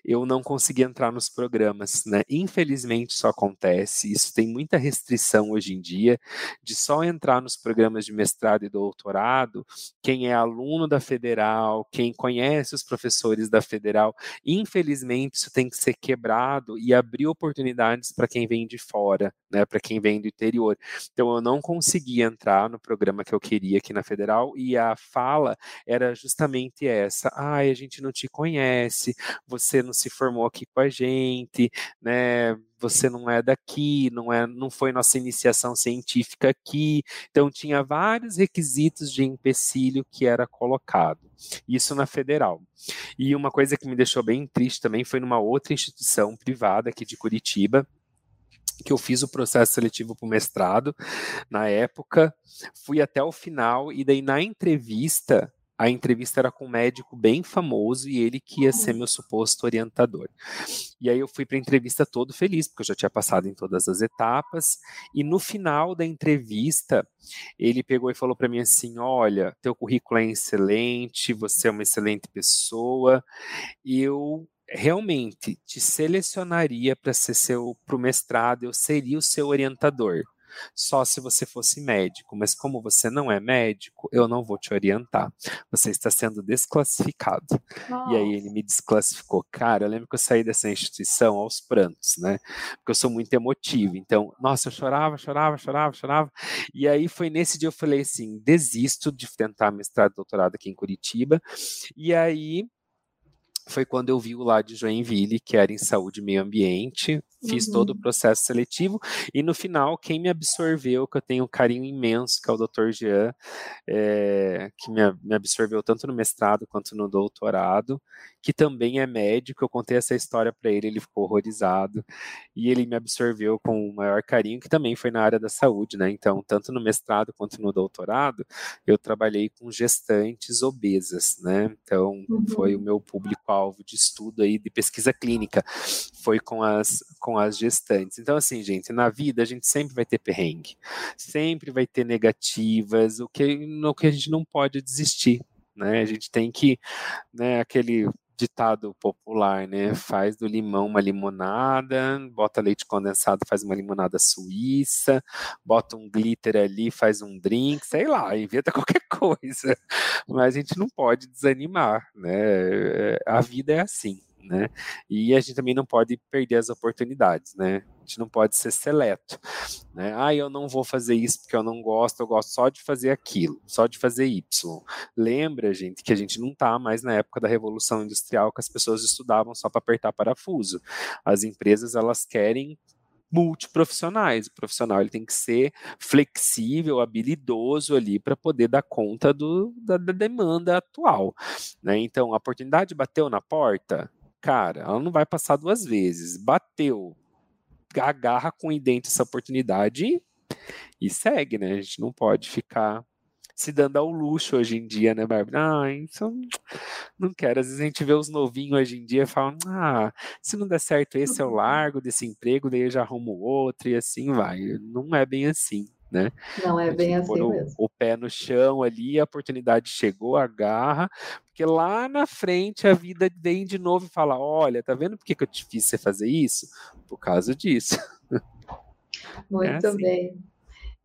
Speaker 3: eu não consegui entrar nos programas, né? Infelizmente isso acontece, isso tem muita restrição hoje em dia de só entrar nos programas de mestrado e doutorado quem é aluno da federal, quem conhece os professores da federal. Infelizmente isso tem que ser quebrado e abrir oportunidades para quem vem de fora, né? Para quem vem do interior. Então eu não consegui entrar no programa que eu queria aqui na federal e a fala era justamente essa: "Ai, a gente não te conhece, você não se formou aqui com a gente, né? Você não é daqui, não é, não foi nossa iniciação científica aqui. Então tinha vários requisitos de empecilho que era colocado. Isso na federal. E uma coisa que me deixou bem triste também foi numa outra instituição privada aqui de Curitiba, que eu fiz o processo seletivo para o mestrado na época, fui até o final e daí na entrevista a entrevista era com um médico bem famoso e ele que ia ser meu suposto orientador. E aí eu fui para a entrevista todo feliz, porque eu já tinha passado em todas as etapas, e no final da entrevista, ele pegou e falou para mim assim: "Olha, teu currículo é excelente, você é uma excelente pessoa, e eu realmente te selecionaria para ser seu pro mestrado, eu seria o seu orientador só se você fosse médico, mas como você não é médico, eu não vou te orientar. Você está sendo desclassificado. Nossa. E aí ele me desclassificou. Cara, eu lembro que eu saí dessa instituição aos prantos, né? Porque eu sou muito emotivo. Então, nossa, eu chorava, chorava, chorava, chorava. E aí foi nesse dia eu falei assim: desisto de tentar mestrado e doutorado aqui em Curitiba. E aí foi quando eu vi o lá de Joinville, que era em saúde e meio ambiente, fiz uhum. todo o processo seletivo, e no final, quem me absorveu, que eu tenho um carinho imenso, que é o Dr. Jean, é, que me, me, absorveu tanto no mestrado quanto no doutorado, que também é médico, eu contei essa história para ele, ele ficou horrorizado, e ele me absorveu com o maior carinho, que também foi na área da saúde, né, então, tanto no mestrado quanto no doutorado, eu trabalhei com gestantes obesas, né, então, uhum. foi o meu público-alvo de estudo aí, de pesquisa clínica, foi com as com as gestantes. Então, assim, gente, na vida a gente sempre vai ter perrengue, sempre vai ter negativas, o que, no que a gente não pode desistir, né? A gente tem que, né, aquele ditado popular, né? Faz do limão uma limonada, bota leite condensado, faz uma limonada suíça, bota um glitter ali, faz um drink, sei lá, inventa qualquer coisa. Mas a gente não pode desanimar, né? A vida é assim né? E a gente também não pode perder as oportunidades, né? A gente não pode ser seleto, né? Ah, eu não vou fazer isso porque eu não gosto, eu gosto só de fazer aquilo, só de fazer Y. Lembra, gente, que a gente não está mais na época da revolução industrial que as pessoas estudavam só para apertar parafuso. As empresas elas querem multiprofissionais. O profissional ele tem que ser flexível, habilidoso ali para poder dar conta do, da, da demanda atual. Né? Então, a oportunidade bateu na porta, cara, ela não vai passar duas vezes. Bateu, agarra com o dente essa oportunidade e segue, né? A gente não pode ficar se dando ao luxo hoje em dia, né, Bárbara? Ah, isso não quero. Às vezes a gente vê os novinhos hoje em dia e fala, ah, se não der certo esse eu largo desse emprego, daí eu já arrumo outro e assim vai. Não é bem assim né?
Speaker 2: Não é bem assim
Speaker 3: o,
Speaker 2: mesmo.
Speaker 3: O pé no chão ali, a oportunidade chegou, agarra, porque lá na frente a vida vem de novo e fala: olha, tá vendo por que, que eu te fiz você fazer isso? Por causa disso.
Speaker 2: Muito é assim. bem.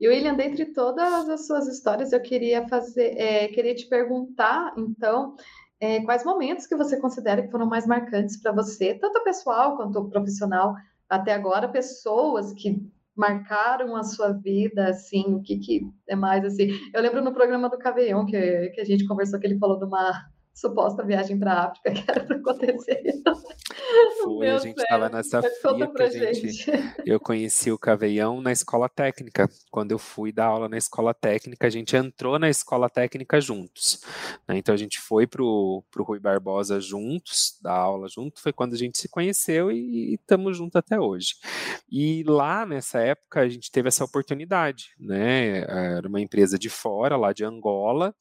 Speaker 2: E William, dentre todas as suas histórias, eu queria fazer, é, queria te perguntar, então, é, quais momentos que você considera que foram mais marcantes para você, tanto pessoal quanto profissional, até agora, pessoas que marcaram a sua vida, assim, o que, que é mais, assim... Eu lembro no programa do Caveião que, que a gente conversou, que ele falou de uma suposta viagem para a África que era para acontecer.
Speaker 3: Foi, Meu a gente estava nessa fria que a gente, gente, eu conheci o Caveião na escola técnica. Quando eu fui dar aula na escola técnica, a gente entrou na escola técnica juntos. Né? Então a gente foi para o Rui Barbosa juntos, dar aula junto. Foi quando a gente se conheceu e estamos juntos até hoje. E lá nessa época a gente teve essa oportunidade, né? Era uma empresa de fora, lá de Angola,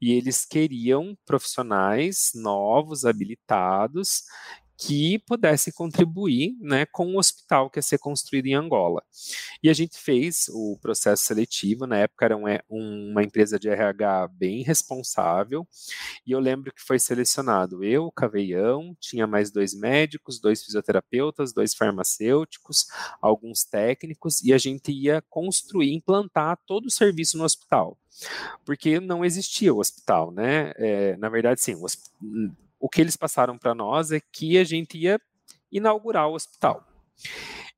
Speaker 3: e eles queriam profissionais profissionais novos, habilitados, que pudessem contribuir né, com o hospital que ia ser construído em Angola. E a gente fez o processo seletivo, na época era um, uma empresa de RH bem responsável, e eu lembro que foi selecionado eu, Caveião, tinha mais dois médicos, dois fisioterapeutas, dois farmacêuticos, alguns técnicos, e a gente ia construir, implantar todo o serviço no hospital porque não existia o hospital, né? É, na verdade, sim, o, que eles passaram para nós é que a gente ia inaugurar o hospital.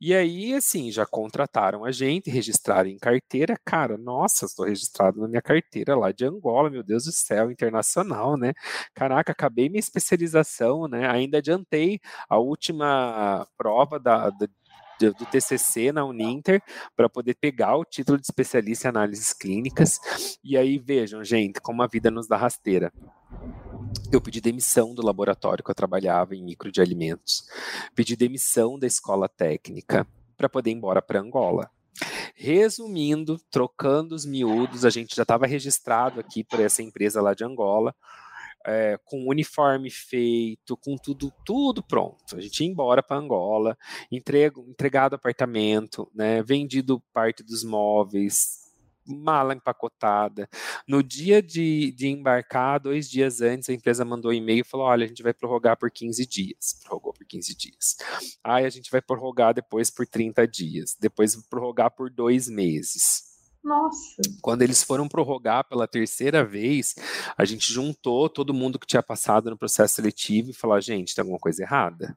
Speaker 3: E aí, assim, já contrataram a gente, registraram em carteira. Cara, nossa, estou registrado na minha carteira lá de Angola, meu Deus do céu, internacional, né? Caraca, acabei minha especialização, né? Ainda adiantei a última prova da, da do TCC na Uninter para poder pegar o título de especialista em análises clínicas. E aí vejam, gente, como a vida nos dá rasteira. Eu pedi demissão do laboratório que eu trabalhava em micro de alimentos. Pedi demissão da escola técnica para poder ir embora para Angola. Resumindo, trocando os miúdos, a gente já estava registrado aqui por essa empresa lá de Angola é, com uniforme feito, com tudo, tudo pronto. A gente ia embora para Angola, entrego, entregado apartamento, né, vendido parte dos móveis, mala empacotada. No dia de, de embarcar, dois dias antes, a empresa mandou um e-mail e falou: olha, a gente vai prorrogar por 15 dias. Prorrogou por 15 dias. Aí a gente vai prorrogar depois por 30 dias. Depois prorrogar por dois meses.
Speaker 2: Nossa.
Speaker 3: Quando eles foram prorrogar pela terceira vez, a gente juntou todo mundo que tinha passado no processo seletivo e falou: gente, tem alguma coisa errada.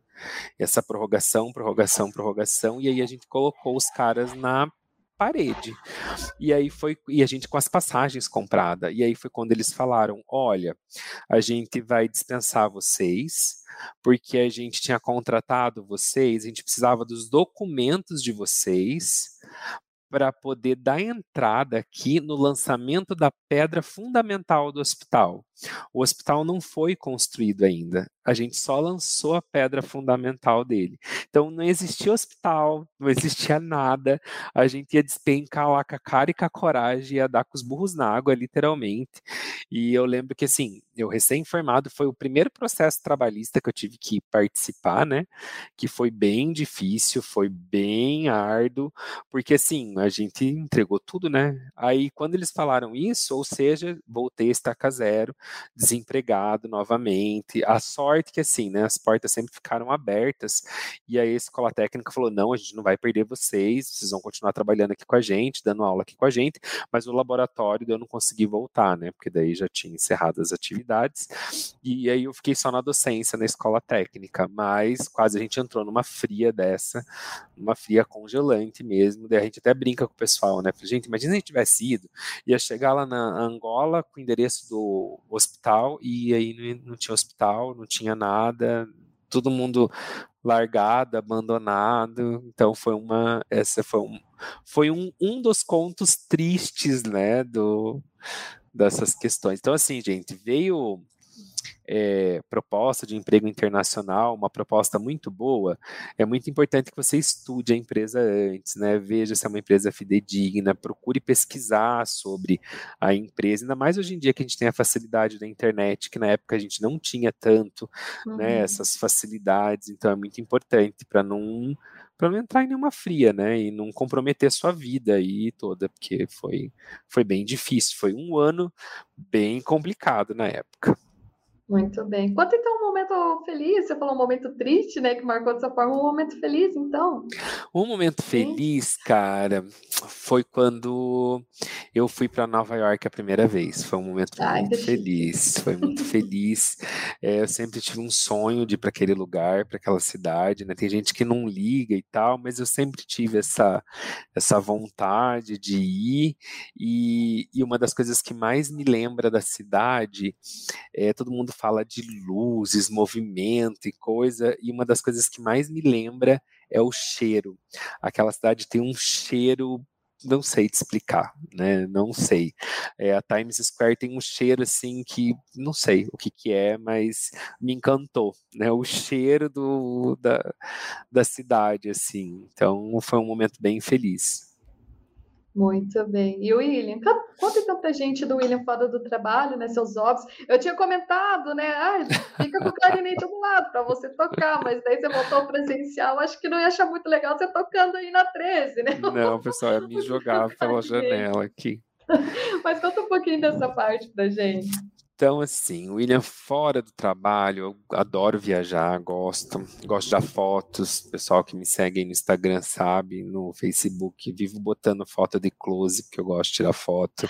Speaker 3: Essa prorrogação, prorrogação, prorrogação, e aí a gente colocou os caras na parede. E aí foi e a gente com as passagens compradas. E aí foi quando eles falaram: "Olha, a gente vai dispensar vocês, porque a gente tinha contratado vocês, a gente precisava dos documentos de vocês para poder dar entrada aqui no lançamento da pedra fundamental do hospital. O hospital não foi construído ainda a gente só lançou a pedra fundamental dele. Então não existia hospital, não existia nada, a gente ia despencar lá com a cara e com a coragem, ia dar com os burros na água, literalmente. E eu lembro que, assim, eu recém-formado, foi o primeiro processo trabalhista que eu tive que participar, né? Que foi bem difícil, foi bem árduo, porque, assim, a gente entregou tudo, né? Aí, quando eles falaram isso, ou seja, voltei a estaca zero, desempregado novamente. A sorte que, assim, né, as portas sempre ficaram abertas, e aí a escola técnica falou: não, a gente não vai perder vocês, vocês vão continuar trabalhando aqui com a gente, dando aula aqui com a gente, mas o laboratório eu não consegui voltar, né, porque daí já tinha encerrado as atividades, e aí eu fiquei só na docência na escola técnica, mas quase a gente entrou numa fria dessa, uma fria congelante mesmo, daí a gente até brinca com o pessoal, né, gente, imagina se a gente tivesse ido, ia chegar lá na Angola com o endereço do hospital, e aí não tinha hospital, não tinha nada, todo mundo largado, abandonado. Então foi uma, essa foi um, foi um, um dos contos tristes, né, do dessas questões. Então assim, gente, veio é, proposta de emprego internacional, uma proposta muito boa, é muito importante que você estude a empresa antes, né? Veja se é uma empresa fidedigna, procure pesquisar sobre a empresa, ainda mais hoje em dia que a gente tem a facilidade da internet, que na época a gente não tinha tanto, né, uhum. né? Essas facilidades, então é muito importante para não para não entrar em nenhuma fria, né? E não comprometer sua vida aí toda, porque foi, foi bem difícil. Foi um ano bem complicado na época.
Speaker 2: Muito bem. Conta então um momento feliz, você falou um momento triste, né, que marcou dessa forma, um momento feliz, então.
Speaker 3: Um momento feliz, cara, foi quando eu fui para Nova York a primeira vez. Foi um momento Ai, muito feliz, foi muito feliz. É, eu sempre tive um sonho de ir para aquele lugar, para aquela cidade, né? Tem gente que não liga e tal, mas eu sempre tive essa, essa vontade de ir. E, e uma das coisas que mais me lembra da cidade é todo mundo fala de luzes, movimento e coisa, e uma das coisas que mais me lembra é o cheiro. Aquela cidade tem um cheiro não sei te explicar, né? Não sei. É, a Times Square tem um cheiro assim que não sei o que que é, mas me encantou, né? O cheiro do, da, da cidade, assim. Então foi um momento bem feliz.
Speaker 2: Muito bem. E o William? Conta então pra gente do William fora do trabalho, né? Seus hobbies. Eu tinha comentado, né? Ah, fica com o clarinete do lado para você tocar, mas daí você voltou presencial. Acho que não ia achar muito legal você tocando aí na 13, né?
Speaker 3: Não, pessoal, ia me jogar pela janela aqui.
Speaker 2: Mas conta um pouquinho dessa parte pra gente.
Speaker 3: Então, assim, William fora do trabalho, eu adoro viajar, gosto, gosto de dar fotos, pessoal que me segue no Instagram sabe, no Facebook, vivo botando foto de close, porque eu gosto de tirar foto,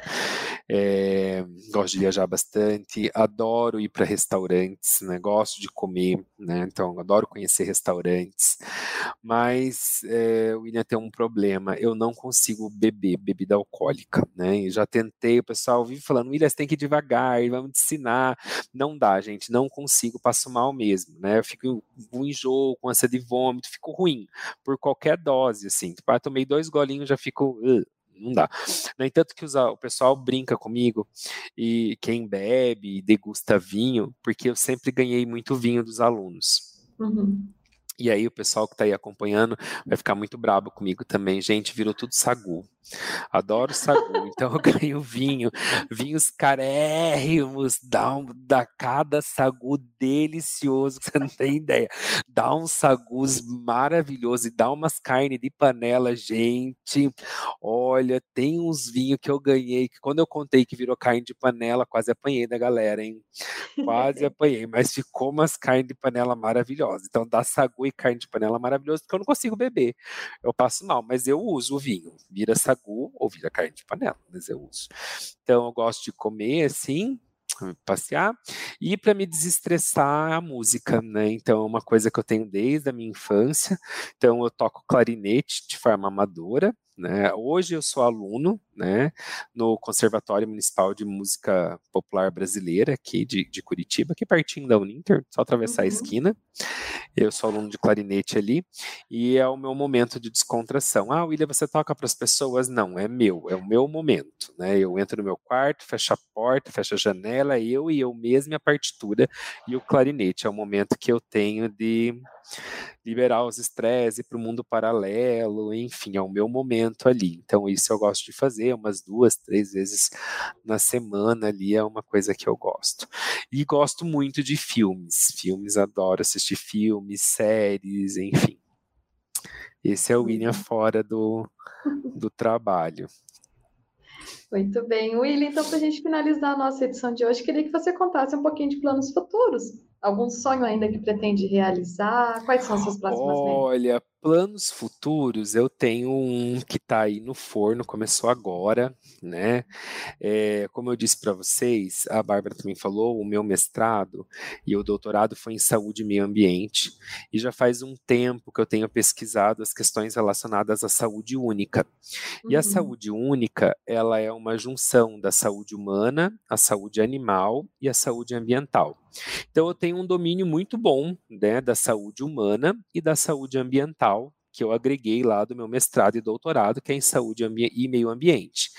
Speaker 3: é, gosto de viajar bastante, adoro ir para restaurantes, né, gosto de comer, né, então adoro conhecer restaurantes, mas é, o William tem um problema, eu não consigo beber bebida alcoólica, né, já tentei, o pessoal vive falando, William, você tem que ir devagar, vamos ensinar. Não dá, gente, não consigo, passo mal mesmo, né? Eu fico com enjoo, com ânsia de vômito, fico ruim por qualquer dose, assim. Tipo, ah, tomei dois golinhos, já fico. Uh, não dá. No entanto, que o pessoal brinca comigo e quem bebe e degusta vinho, porque eu sempre ganhei muito vinho dos alunos. Uhum. E aí o pessoal que está aí acompanhando vai ficar muito brabo comigo também. Gente, virou tudo sagu. Adoro sagu, então eu ganho vinho, vinhos carérrimos, dá, um, dá cada sagu delicioso, que você não tem ideia. Dá uns sagus maravilhosos e dá umas carnes de panela, gente. Olha, tem uns vinhos que eu ganhei, que quando eu contei que virou carne de panela, quase apanhei da galera, hein? Quase apanhei, mas ficou umas carnes de panela maravilhosas. Então dá sagu e carne de panela maravilhoso, porque eu não consigo beber. Eu passo mal, mas eu uso o vinho. Vira sagu sagu ou vira carne de panela, mas eu uso. Então eu gosto de comer assim, passear e para me desestressar a música, né? Então é uma coisa que eu tenho desde a minha infância. Então eu toco clarinete de forma amadora, né? Hoje eu sou aluno né, no Conservatório Municipal de Música Popular Brasileira, aqui de, de Curitiba, aqui pertinho da Uninter, só atravessar uhum. a esquina. Eu sou aluno de clarinete ali, e é o meu momento de descontração. Ah, William, você toca para as pessoas? Não, é meu, é o meu momento. Né? Eu entro no meu quarto, fecho a porta, fecho a janela, eu e eu mesmo, a partitura e o clarinete. É o momento que eu tenho de liberar os estresses para o mundo paralelo, enfim, é o meu momento ali. Então, isso eu gosto de fazer umas duas, três vezes na semana ali, é uma coisa que eu gosto. E gosto muito de filmes. Filmes, adoro assistir filmes, séries, enfim. Esse é o William fora do, do trabalho.
Speaker 2: Muito bem, William. Então, para a gente finalizar a nossa edição de hoje, queria que você contasse um pouquinho de planos futuros. Algum sonho ainda que pretende realizar? Quais são as suas próximas
Speaker 3: metas? Planos futuros, eu tenho um que está aí no forno, começou agora, né? É, como eu disse para vocês, a Bárbara também falou, o meu mestrado e o doutorado foi em saúde e meio ambiente, e já faz um tempo que eu tenho pesquisado as questões relacionadas à saúde única. Uhum. E a uhum. saúde única, ela é uma junção da saúde humana, a saúde animal e a saúde ambiental. Então, eu tenho um domínio muito bom né, da saúde humana e da saúde ambiental, que eu agreguei lá do meu mestrado e doutorado, que é em saúde e meio ambiente.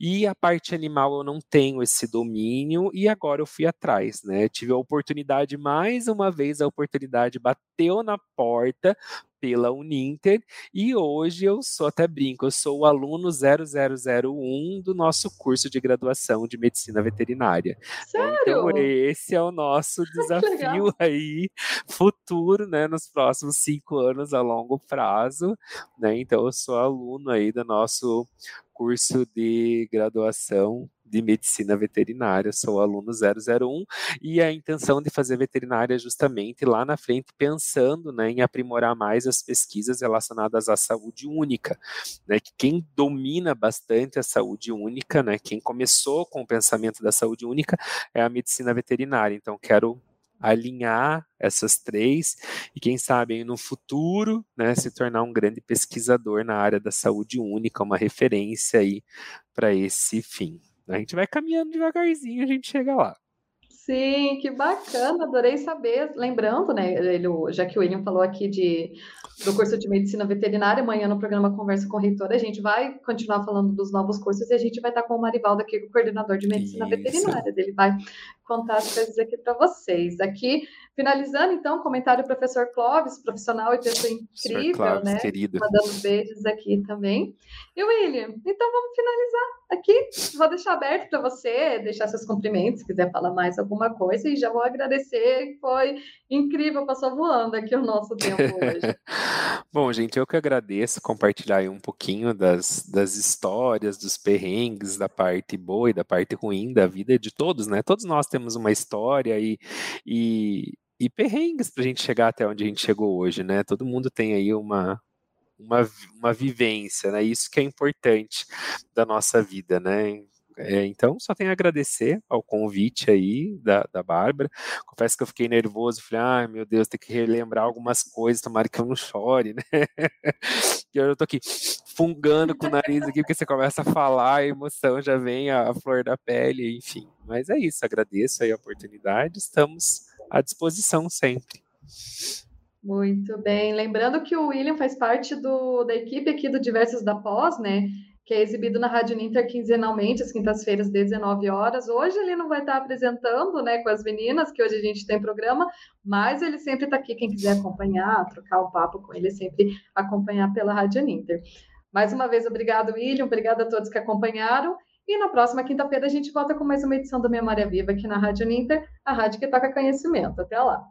Speaker 3: E a parte animal eu não tenho esse domínio e agora eu fui atrás, né? Tive a oportunidade, mais uma vez, a oportunidade bateu na porta pela Uninter e hoje eu sou, até brinco, eu sou o aluno 0001 do nosso curso de graduação de medicina veterinária.
Speaker 2: Sério?
Speaker 3: Então esse é o nosso desafio aí futuro, né, nos próximos cinco anos a longo prazo, né? Então eu sou aluno aí do nosso curso de graduação de medicina veterinária, sou aluno 001 e a intenção de fazer veterinária é justamente lá na frente pensando né, em aprimorar mais as pesquisas relacionadas à saúde única, né, que quem domina bastante a saúde única, né, quem começou com o pensamento da saúde única é a medicina veterinária, então quero alinhar essas três e quem sabe no futuro, né, se tornar um grande pesquisador na área da saúde única, uma referência aí para esse fim. A gente vai caminhando devagarzinho, a gente chega lá.
Speaker 2: Sim, que bacana, adorei saber. Lembrando, né, ele, já que o William falou aqui de, do curso de medicina veterinária, amanhã no programa Conversa com o Reitor, a gente vai continuar falando dos novos cursos e a gente vai estar com o Marivaldo aqui, o coordenador de medicina Isso. veterinária. Ele vai contar as coisas aqui para vocês. Aqui, finalizando, então, comentário do professor Clóvis, profissional e pessoa incrível, Clóvis, né?
Speaker 3: Querido.
Speaker 2: Mandando beijos aqui também. E William, então vamos finalizar aqui. Vou deixar aberto para você, deixar seus cumprimentos, se quiser falar mais alguma coisa, e já vou agradecer, foi incrível, passou voando aqui o nosso tempo hoje.
Speaker 3: Bom, gente, eu que agradeço compartilhar um pouquinho das, das histórias, dos perrengues, da parte boa e da parte ruim da vida de todos, né? Todos nós temos uma história e, e, e perrengues para a gente chegar até onde a gente chegou hoje, né? Todo mundo tem aí uma, uma, uma vivência, né? Isso que é importante da nossa vida, né? É, então, só tenho a agradecer ao convite aí da, da Bárbara. Confesso que eu fiquei nervoso, falei, ai meu Deus, tem que relembrar algumas coisas, tomara que eu não chore, né? e eu tô aqui fungando com o nariz aqui, porque você começa a falar, a emoção já vem a, a flor da pele, enfim. Mas é isso, agradeço aí a oportunidade, estamos à disposição sempre.
Speaker 2: Muito bem. Lembrando que o William faz parte do, da equipe aqui do Diversos da Pós, né? Que é exibido na Rádio Ninter quinzenalmente, às quintas-feiras, 19 horas. Hoje ele não vai estar apresentando né, com as meninas, que hoje a gente tem programa, mas ele sempre está aqui. Quem quiser acompanhar, trocar o papo com ele, sempre acompanhar pela Rádio Ninter. Mais uma vez, obrigado, William, obrigado a todos que acompanharam. E na próxima quinta-feira a gente volta com mais uma edição do Memória Viva aqui na Rádio Ninter, a rádio que toca conhecimento. Até lá!